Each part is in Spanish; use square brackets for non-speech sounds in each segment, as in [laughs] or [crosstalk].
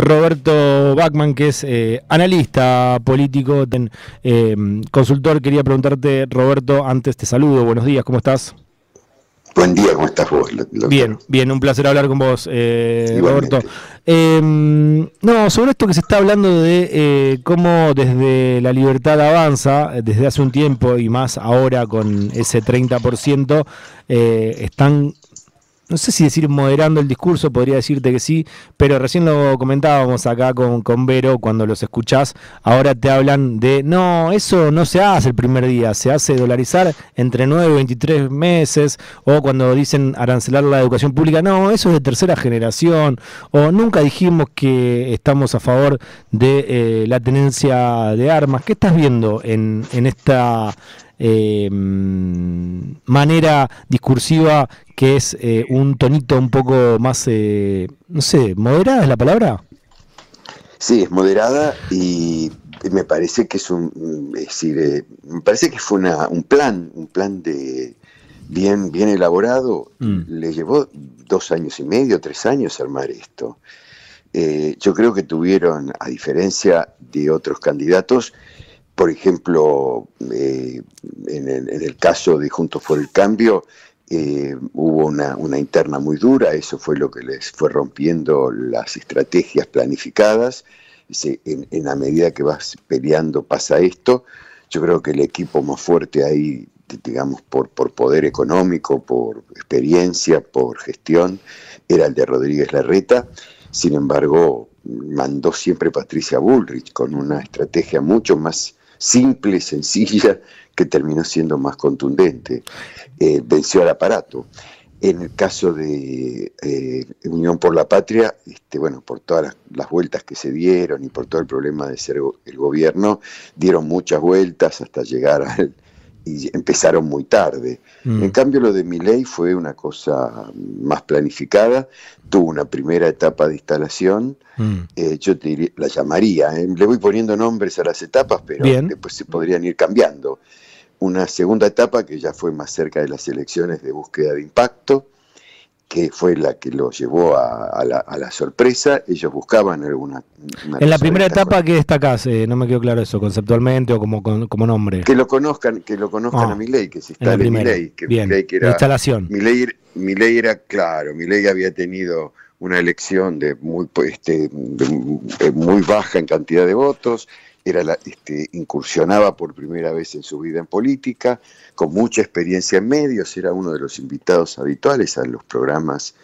Roberto Bachman, que es eh, analista político, eh, consultor. Quería preguntarte, Roberto, antes te saludo, buenos días, ¿cómo estás? Buen día, ¿cómo estás vos? Bien, bien, un placer hablar con vos, eh, Roberto. Em, no, sobre esto que se está hablando de eh, cómo desde la libertad avanza, desde hace un tiempo y más ahora con ese 30%, eh, están no sé si decir moderando el discurso, podría decirte que sí, pero recién lo comentábamos acá con, con Vero cuando los escuchás, ahora te hablan de, no, eso no se hace el primer día, se hace dolarizar entre 9 y 23 meses, o cuando dicen arancelar la educación pública, no, eso es de tercera generación, o nunca dijimos que estamos a favor de eh, la tenencia de armas. ¿Qué estás viendo en, en esta eh, manera discursiva que es eh, un tonito un poco más, eh, no sé, moderada es la palabra. Sí, es moderada y me parece que es un, es decir, eh, me parece que fue una, un plan, un plan de bien, bien elaborado. Mm. Le llevó dos años y medio, tres años armar esto. yo creo que tuvieron, a diferencia de otros candidatos, por ejemplo, eh, en, el, caso de Juntos por el Cambio, eh, hubo una, interna muy dura, eso fue lo que les fue rompiendo las estrategias planificadas. en, la medida que vas peleando pasa esto. Yo creo que el equipo más fuerte ahí, digamos, por, por poder económico, por experiencia, por gestión, era el de Rodríguez Larreta. Sin embargo, mandó siempre Patricia Bullrich con una estrategia mucho más simple, sencilla, que terminó siendo más contundente. Eh, venció al aparato. En el caso de eh, Unión por la Patria, este, bueno, por todas las, vueltas que se dieron y por todo el problema de ser el gobierno, dieron muchas vueltas hasta llegar al, y empezaron muy tarde. Mm. En cambio, lo de mi ley fue una cosa más planificada, tuvo una primera etapa de instalación, mm. eh, yo te la llamaría, eh, le voy poniendo nombres a las etapas, pero después se podrían ir cambiando. Una segunda etapa que ya fue más cerca de las elecciones de búsqueda de impacto, que fue la que lo llevó a, la, sorpresa. Ellos buscaban alguna... En la primera etapa, ¿qué destacás? Eh, no me quedó claro eso, conceptualmente o como, como nombre. Que lo conozcan, que lo conozcan ah, a mi ley, que se está en mi ley. Que Bien, que era, la instalación. Mi ley, mi ley era, claro, mi ley había tenido una elección de muy, este, muy baja en cantidad de votos, era la, este, incursionaba por primera vez en su vida en política, con mucha experiencia en medios, era uno de los invitados habituales a los programas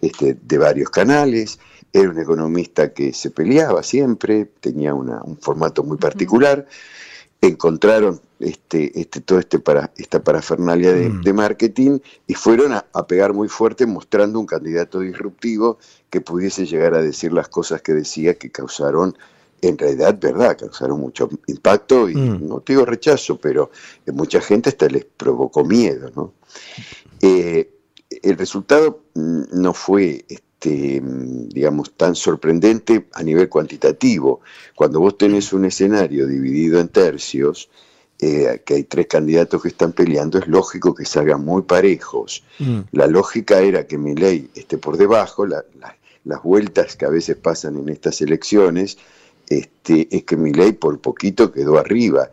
este, de varios canales, era un economista que se peleaba siempre, tenía un formato muy particular, encontraron este, este, todo este para, esta parafernalia de, mm. marketing y fueron a, pegar muy fuerte mostrando un candidato disruptivo que pudiese llegar a decir las cosas que decía que causaron en realidad, verdad, causaron mucho impacto y mm. no digo rechazo, pero mucha gente hasta les provocó miedo. ¿no? Eh, el resultado mm, no fue, este, mm, digamos, tan sorprendente a nivel cuantitativo. Cuando vos tenés un escenario dividido en tercios, eh, que hay tres candidatos que están peleando, es lógico que salgan muy parejos. La lógica era que mi ley esté por debajo, las vueltas que a veces pasan en estas elecciones, este, es que mi ley por poquito quedó arriba.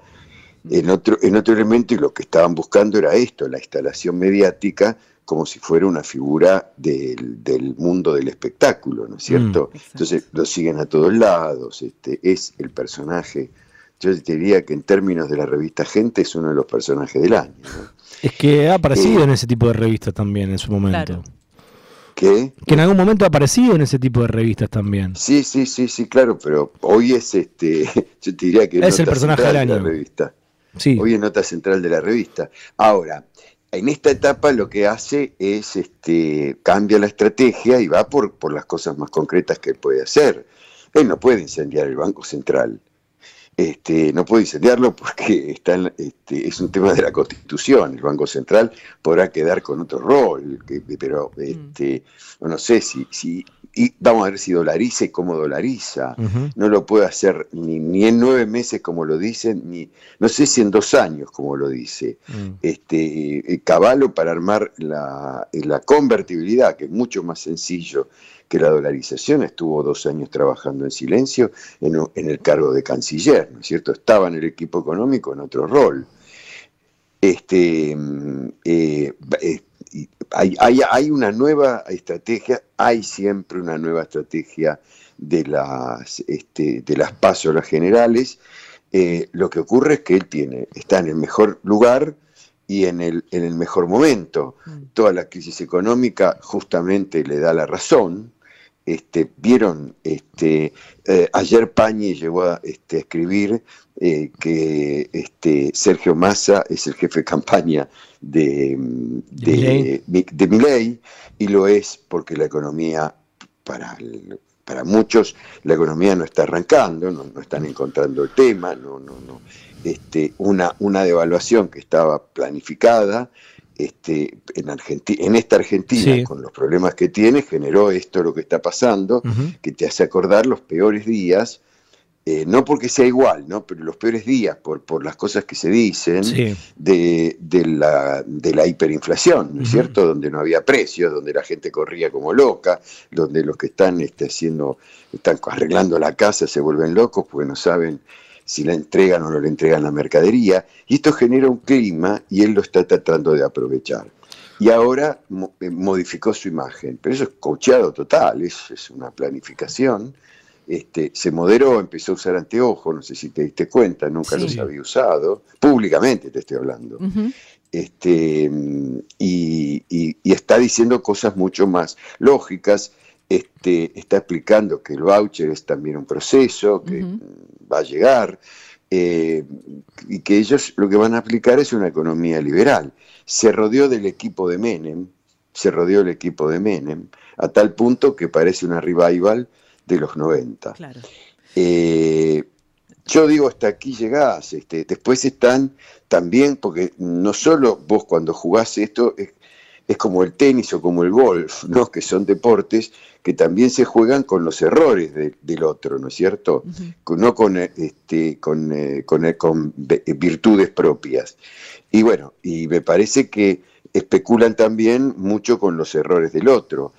En otro, en otro elemento, y lo que estaban buscando era esto, la instalación mediática, como si fuera una figura del, mundo del espectáculo, ¿no es cierto? Mm, Entonces lo siguen a todos lados, este, es el personaje, yo diría que en términos de la revista Gente es uno de los personajes del año. Es que ha aparecido eh, en ese tipo de revistas también en su momento. Que en algún momento ha aparecido en ese tipo de revistas también. Sí, sí, sí, sí, claro, pero hoy es este, [laughs] yo te diría que es el personaje del año. De la revista. Sí. Hoy es nota central de la revista. Ahora, en esta etapa lo que hace es este, cambia la estrategia y va por, por las cosas más concretas que puede hacer. Él no puede incendiar el Banco Central. Este, no puede incendiarlo porque [laughs] está este, es un tema de la Constitución. El Banco Central podrá quedar con otro rol, pero mm. este, no sé si, si y vamos a ver si dolariza y cómo dolariza. No lo puede hacer ni, en nueve meses como lo dicen, ni no sé si en dos años como lo dice. Mm. Este eh, Caballo para armar la, la convertibilidad, que es mucho más sencillo que la dolarización, estuvo dos años trabajando en silencio en, en el cargo de canciller, ¿no es cierto? Estaba en el equipo económico en otro rol. Este, mm, eh, eh, hay, hay, una nueva estrategia, hay siempre una nueva estrategia de las, este, de las pasos generales. Eh, lo que ocurre es que él tiene, está en el mejor lugar y en el, en el mejor momento. Mm. Toda la crisis económica justamente le da la razón. Este, vieron, este, eh, ayer Pañi llegó a este, escribir eh, que este, Sergio Massa es el jefe de campaña de, de, de, y lo es porque la economía, para, para muchos, la economía no está arrancando, no, no están encontrando el tema, no, no, no. Este, una, una devaluación que estaba planificada este, en, Argentina, en esta Argentina, con los problemas que tiene, generó esto lo que está pasando, que te hace acordar los peores días, eh, no porque sea igual, ¿no? pero los peores días, por, por las cosas que se dicen, de, de, la, de la hiperinflación, ¿no es cierto? Donde no había precios, donde la gente corría como loca, donde los que están este, haciendo, están arreglando la casa se vuelven locos porque no saben si la entregan o no le entregan la mercadería, y esto genera un clima y él lo está tratando de aprovechar. Y ahora eh, modificó su imagen, pero eso es cocheado total, es, es una planificación. Este, se moderó, empezó a usar anteojos, no sé si te diste cuenta, nunca los había usado, públicamente te estoy hablando. este, y, y, está diciendo cosas mucho más lógicas, este, está explicando que el voucher es también un proceso, que va a llegar, eh, y que ellos lo que van a aplicar es una economía liberal. Se rodeó del equipo de Menem, se rodeó el equipo de Menem, a tal punto que parece una revival de los 90. Eh, yo digo, hasta aquí llegás, este, después están también, porque no solo vos cuando jugás esto, es, es como el tenis o como el golf, ¿no? que son deportes que también se juegan con los errores del otro, ¿no es cierto? No con, este, con, eh, con, eh, con, virtudes propias. Y bueno, y me parece que especulan también mucho con los errores del otro.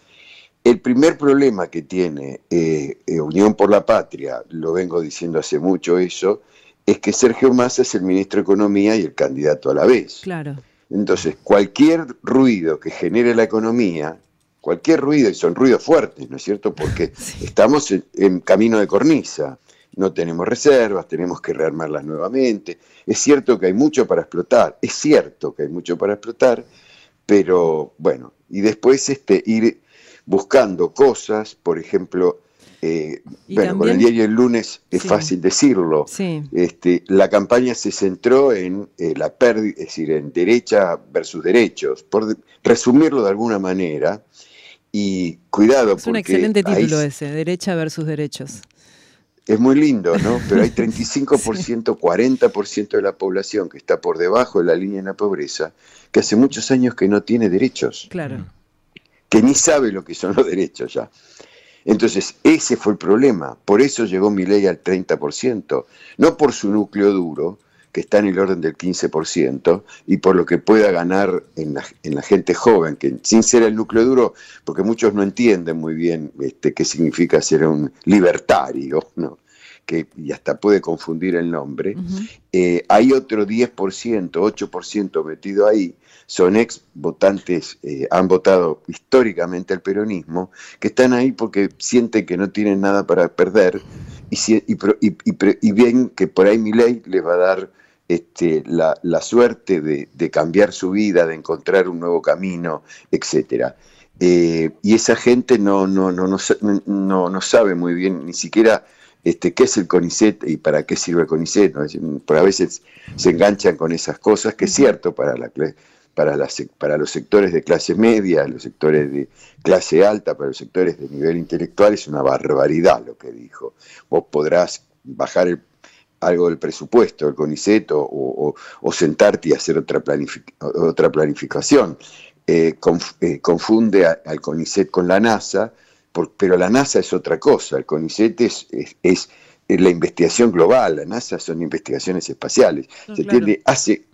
El primer problema que tiene eh, Unión por la Patria, lo vengo diciendo hace mucho eso, es que Sergio Massa es el ministro de Economía y el candidato a la vez. Claro. Entonces, cualquier ruido que genere la economía, cualquier ruido, y son ruidos fuertes, ¿no es cierto? Porque [laughs] estamos en, camino de cornisa, no tenemos reservas, tenemos que rearmarlas nuevamente. Es cierto que hay mucho para explotar, es cierto que hay mucho para explotar, pero bueno, y después este, ir buscando cosas, por ejemplo, eh, bueno, con el diario El lunes es fácil decirlo. Este, la campaña se centró en eh, la pérdida, es decir, en derecha versus derechos, por resumirlo de alguna manera. Y cuidado. Es un excelente título ese, derecha versus derechos. Es muy lindo, ¿no? [laughs] Pero hay 35%, 40% de la población que está por debajo de la línea de la pobreza, que hace muchos años que no tiene derechos. Claro. Que ni sabe lo que son los derechos ya. Entonces, ese fue el problema. Por eso llegó mi ley al 30%, no por su núcleo duro, que está en el orden del 15%, y por lo que pueda ganar en la, gente joven, que sin ser el núcleo duro, porque muchos no entienden muy bien este, qué significa ser un libertario, [laughs] ¿no? que y hasta puede confundir el nombre, eh, hay otro 10%, 8% metido ahí, son ex votantes, eh, han votado históricamente al peronismo, que están ahí porque sienten que no tienen nada para perder y, y, ven que por ahí mi ley les va a dar este, la, suerte de, cambiar su vida, de encontrar un nuevo camino, etc. Eh, y esa gente no, no, no, no, no sabe muy bien, ni siquiera este, qué es el CONICET y para qué sirve el CONICET. Por a veces se enganchan con esas cosas, que es cierto para, la, para, para los sectores de clase media, los sectores de clase alta, para los sectores de nivel intelectual, es una barbaridad lo que dijo. Vos podrás bajar algo del presupuesto del CONICET o, sentarte y hacer otra, otra planificación. Eh, eh, confunde al CONICET con la NASA pero la NASA es otra cosa, el CONICET es, es, la investigación global, la NASA son investigaciones espaciales. Se entiende, hace,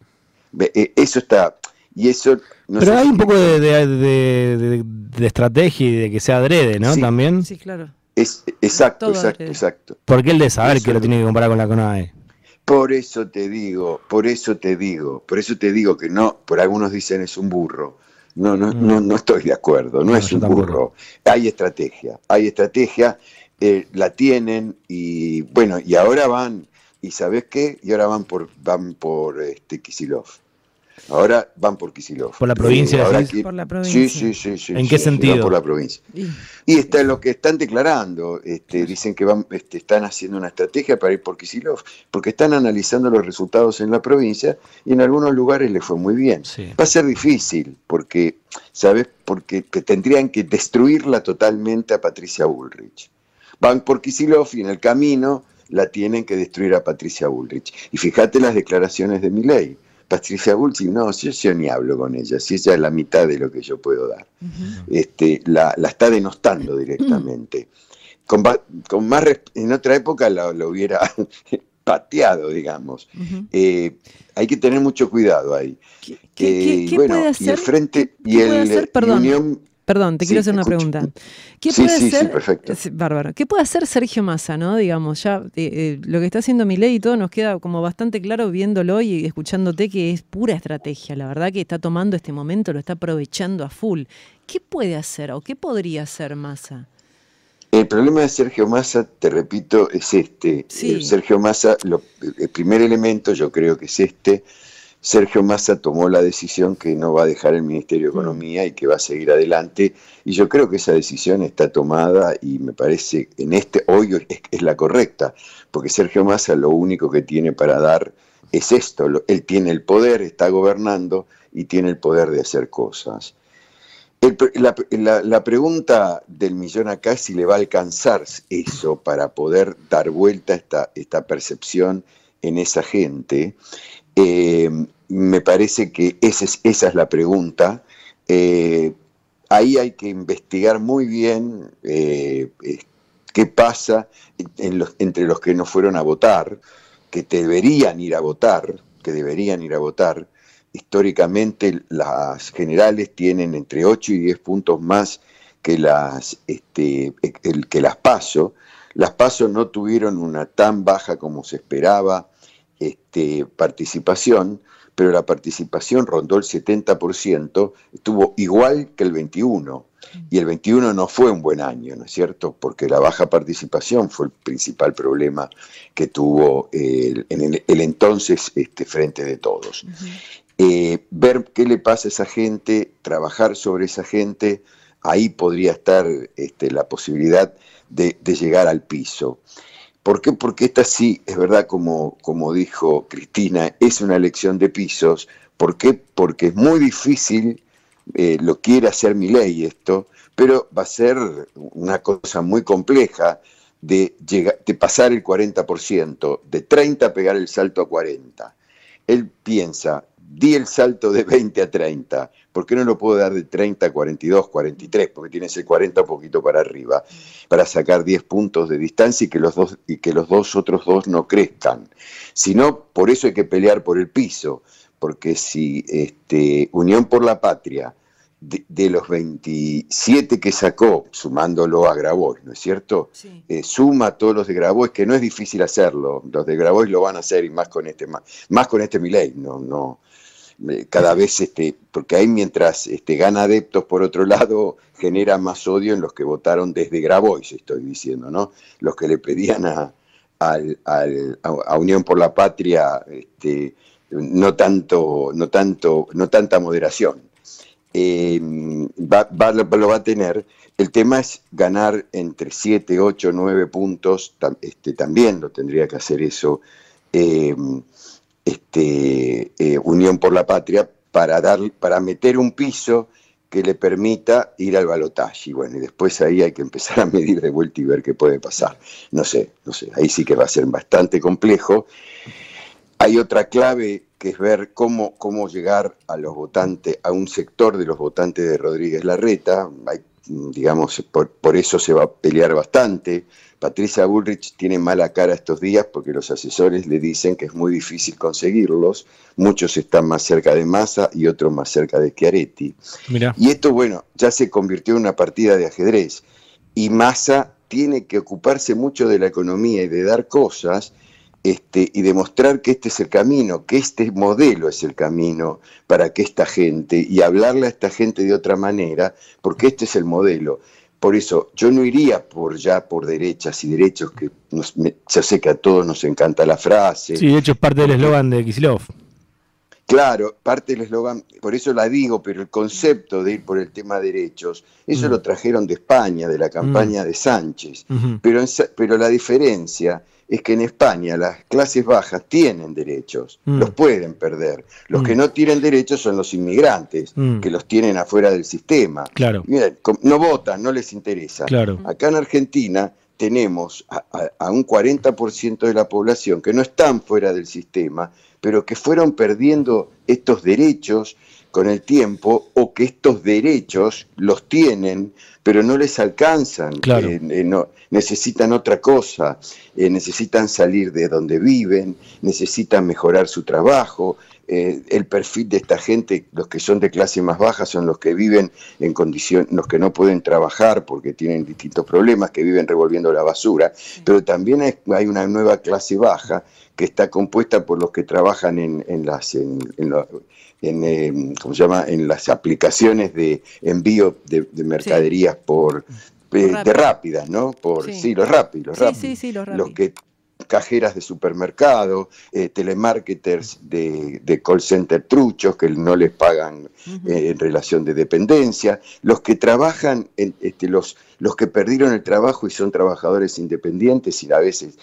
eh, eso está, y eso... pero hay un poco de, de, estrategia y de que sea adrede, ¿no? También. Sí, claro. Es, exacto, exacto, exacto. Porque el de saber que lo tiene que comparar con la CONAE. Por eso te digo, por eso te digo, por eso te digo que no, por algunos dicen es un burro. No, no, no, mm. no estoy de acuerdo, no, es un burro. Hay estrategia, hay estrategia, eh, la tienen y bueno, y ahora van, y ¿sabes qué? Y ahora van por, van por este Kisilov. Ahora van por Kisilov. ¿Por la provincia? Por la provincia. Sí, sí, sí. ¿En qué sentido? Por la provincia. Y está lo que están declarando. Este, dicen que van, este, están haciendo una estrategia para ir por Kisilov, porque están analizando los resultados en la provincia y en algunos lugares les fue muy bien. Va a ser difícil, porque, ¿sabes? Porque tendrían que destruirla totalmente a Patricia Bullrich. Van por Kisilov y en el camino la tienen que destruir a Patricia Bullrich. Y fíjate las declaraciones de Milei Patricia Bullrich, no, si yo, ni hablo con ella, si ella es la mitad de lo que yo puedo dar. este, la, está denostando directamente. con, más en otra época lo, hubiera [laughs] pateado, digamos. Eh, hay que tener mucho cuidado ahí. ¿Qué, eh, puede hacer? Y el frente y el Unión Perdón, te quiero hacer una pregunta. ¿Qué puede hacer, Bárbaro. ¿Qué puede hacer Sergio Massa, no? Digamos, ya eh, eh, lo que está haciendo mi ley y todo nos queda como bastante claro viéndolo y escuchándote que es pura estrategia. La verdad que está tomando este momento, lo está aprovechando a full. ¿Qué puede hacer o qué podría hacer Massa? El problema de Sergio Massa, te repito, es este. Eh, Sergio Massa, el primer elemento yo creo que es este Sergio Massa tomó la decisión que no va a dejar el Ministerio de mm. Economía y que va a seguir adelante. Y yo creo que esa decisión está tomada y me parece en este hoy es, la correcta, porque Sergio Massa lo único que tiene para dar es esto. Él tiene el poder, está gobernando y tiene el poder de hacer cosas. la, pregunta del millón acá es si le va a alcanzar eso para poder dar vuelta esta, esta percepción en esa gente. Eh, me parece que esa es, la pregunta. Eh, ahí hay que investigar muy bien eh, qué pasa entre los que no fueron a votar, que deberían ir a votar, que deberían ir a votar. Históricamente las generales tienen entre 8 y 10 puntos más que las, este, el, que las PASO. Las PASO no tuvieron una tan baja como se esperaba este, participación, pero la participación rondó el 70%, estuvo igual que el 21, y el 21 no fue un buen año, ¿no es cierto? Porque la baja participación fue el principal problema que tuvo el, en el, entonces este, Frente de Todos. Eh, ver qué le pasa a esa gente, trabajar sobre esa gente, ahí podría estar este, la posibilidad de, de llegar al piso. ¿Por qué? Porque esta sí, es verdad, como, como dijo Cristina, es una elección de pisos. ¿Por qué? Porque es muy difícil, eh, lo quiere hacer mi ley esto, pero va a ser una cosa muy compleja de, llegar, de pasar el 40%, de 30 pegar el salto a 40. Él piensa, di el salto de 20 a 30, ¿por qué no lo puedo dar de 30 a 42, 43? Porque tiene ese 40 un poquito para arriba, para sacar 10 puntos de distancia y que los dos, y que los dos otros dos no crezcan. Si no, por eso hay que pelear por el piso, porque si este, Unión por la Patria, de, los 27 que sacó, sumándolo a Grabois, ¿no es cierto? Eh, suma a todos los de Grabois, que no es difícil hacerlo, los de Grabois lo van a hacer y más con este, más, más con este Milei, no, no, cada vez, este, porque ahí mientras este, gana adeptos por otro lado, genera más odio en los que votaron desde Grabois, estoy diciendo, ¿no? Los que le pedían a, a, Unión por la Patria este, no, tanto, no, tanto, no tanta moderación. Eh, va, lo va a tener. El tema es ganar entre 7, 8, 9 puntos, este, también lo tendría que hacer eso. Eh, este, eh, Unión por la Patria para, dar, para meter un piso que le permita ir al balotaje. Y bueno, y después ahí hay que empezar a medir de vuelta y ver qué puede pasar. No sé, no sé, ahí sí que va a ser bastante complejo. Hay otra clave que es ver cómo, cómo llegar a los votantes, a un sector de los votantes de Rodríguez Larreta. Hay digamos, por, por eso se va a pelear bastante. Patricia Bullrich tiene mala cara estos días porque los asesores le dicen que es muy difícil conseguirlos. Muchos están más cerca de Massa y otros más cerca de Chiaretti. Y esto, bueno, ya se convirtió en una partida de ajedrez. Y Massa tiene que ocuparse mucho de la economía y de dar cosas este, y demostrar que este es el camino, que este modelo es el camino para que esta gente, y hablarle a esta gente de otra manera, porque este es el modelo. Por eso yo no iría por ya por derechas y derechos, que nos, ya sé que a todos nos encanta la frase. Sí, de hecho es parte del eslogan de Kisilov. Claro, parte del eslogan, por eso la digo, pero el concepto de ir por el tema derechos, eso mm. lo trajeron de España, de la campaña mm. de Sánchez. pero, pero la diferencia es que en España las clases bajas tienen derechos, mm. los pueden perder. Los que mm. no tienen derechos son los inmigrantes, mm. que los tienen afuera del sistema. Claro. no votan, no les interesa. Claro. Acá en Argentina tenemos a, un 40% de la población que no están fuera del sistema, pero que fueron perdiendo estos derechos con el tiempo o que estos derechos los tienen pero no les alcanzan, eh, eh, no, necesitan otra cosa, eh, necesitan salir de donde viven, necesitan mejorar su trabajo. El perfil de esta gente, los que son de clase más baja, son los que viven en condiciones, los que no pueden trabajar porque tienen distintos problemas, que viven revolviendo la basura, pero también hay, una nueva clase baja que está compuesta por los que trabajan en, las en, en, eh, ¿cómo se llama? en las aplicaciones de envío de, mercaderías por, eh, de rápidas, ¿no? Por, sí. los rápidos, los rápidos. Sí, los, los que cajeras de supermercado, eh, telemarketers de, de, call center truchos que no les pagan en relación de dependencia, los que trabajan, en, este, los, los que perdieron el trabajo y son trabajadores independientes y a veces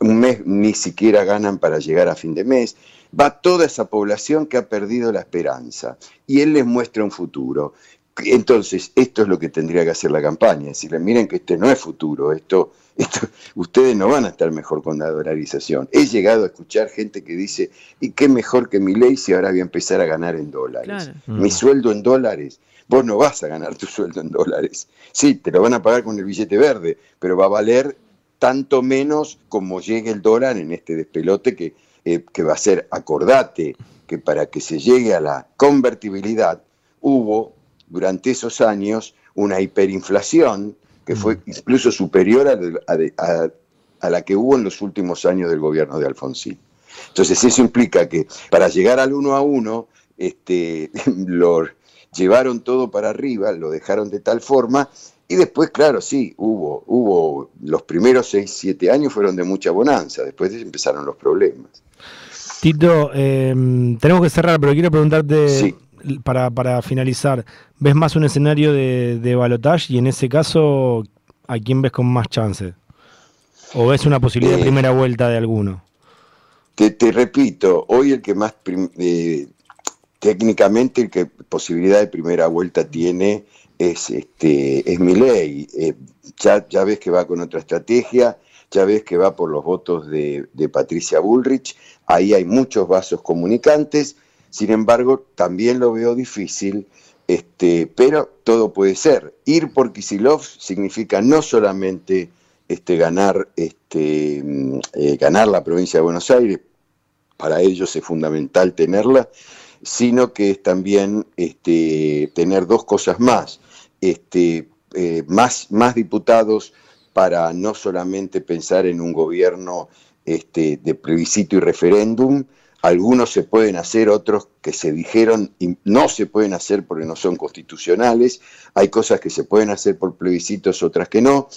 un mes ni siquiera ganan para llegar a fin de mes va toda esa población que ha perdido la esperanza. Y él les muestra un futuro. Entonces, esto es lo que tendría que hacer la campaña, decirle, miren que este no es futuro, esto, esto, ustedes no van a estar mejor con la dolarización. He llegado a escuchar gente que dice, ¿y qué mejor que mi ley si ahora voy a empezar a ganar en dólares? Mi mm. sueldo en dólares, vos no vas a ganar tu sueldo en dólares. Sí, te lo van a pagar con el billete verde, pero va a valer tanto menos como llegue el dólar en este despelote que eh, que va a ser, acordate, que para que se llegue a la convertibilidad hubo durante esos años una hiperinflación que fue mm. incluso superior a, la que hubo en los últimos años del gobierno de Alfonsín. Entonces eso implica que para llegar al uno a uno, este, [laughs] lo llevaron todo para arriba, lo dejaron de tal forma y después, claro, sí, hubo, hubo, los primeros seis, siete años fueron de mucha bonanza, después empezaron los problemas. Tito, em, tenemos que cerrar, pero quiero preguntarte para, finalizar, ¿ves más un escenario de, de balotage y en ese caso, ¿a quién ves con más chance? ¿O ves una posibilidad de eh, primera vuelta de alguno? Te, te repito, hoy el que más eh, técnicamente el que posibilidad de primera vuelta tiene es este es mi ley. Eh, ya, ya ves que va con otra estrategia ya ves que va por los votos de, Patricia Bullrich, ahí hay muchos vasos comunicantes, sin embargo, también lo veo difícil, este, pero todo puede ser. Ir por Kisilov significa no solamente este, ganar, este, mm, eh, ganar la provincia de Buenos Aires, para ellos es fundamental tenerla, sino que es también este, tener dos cosas más, este, eh, más, más diputados para no solamente pensar en un gobierno este, de plebiscito y referéndum, algunos se pueden hacer, otros que se dijeron y no se pueden hacer porque no son constitucionales, hay cosas que se pueden hacer por plebiscitos, otras que no,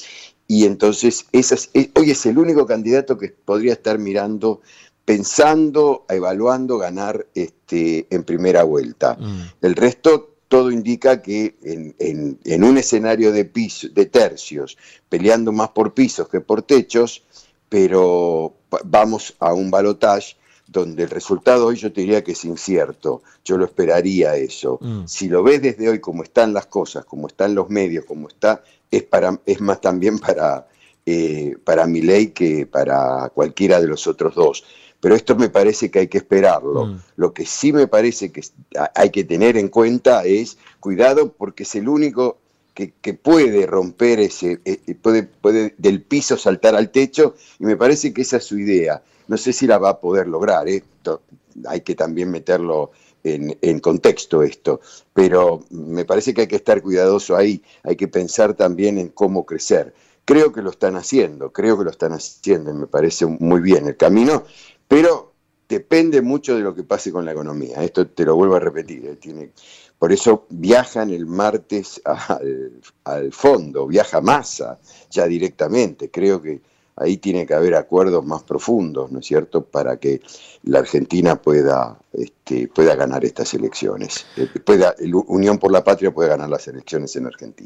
y entonces esas, hoy es el único candidato que podría estar mirando, pensando, evaluando ganar este, en primera vuelta. Mm. El resto todo indica que en, un escenario de, de tercios, peleando más por pisos que por techos, pero vamos a un balotaje donde el resultado hoy yo te diría que es incierto, yo lo esperaría eso. Mm. Si lo ves desde hoy como están las cosas, como están los medios, como está, es, para, es más también para, eh, para mi ley que para cualquiera de los otros dos pero esto me parece que hay que esperarlo. Mm. Lo que sí me parece que hay que tener en cuenta es cuidado porque es el único que, puede romper ese, eh, eh, puede, puede del piso saltar al techo, y me parece que esa es su idea. No sé si la va a poder lograr, ¿eh? hay que también meterlo en, en, contexto esto, pero me parece que hay que estar cuidadoso ahí, hay que pensar también en cómo crecer. Creo que lo están haciendo, creo que lo están haciendo y me parece muy bien el camino, pero depende mucho de lo que pase con la economía. Esto te lo vuelvo a repetir, tiene, por eso viajan el martes al, fondo, viaja masa ya directamente. Creo que ahí tiene que haber acuerdos más profundos, ¿no es cierto?, para que la Argentina pueda, este, pueda ganar estas elecciones. Eh, pueda, Unión por la Patria pueda ganar las elecciones en Argentina.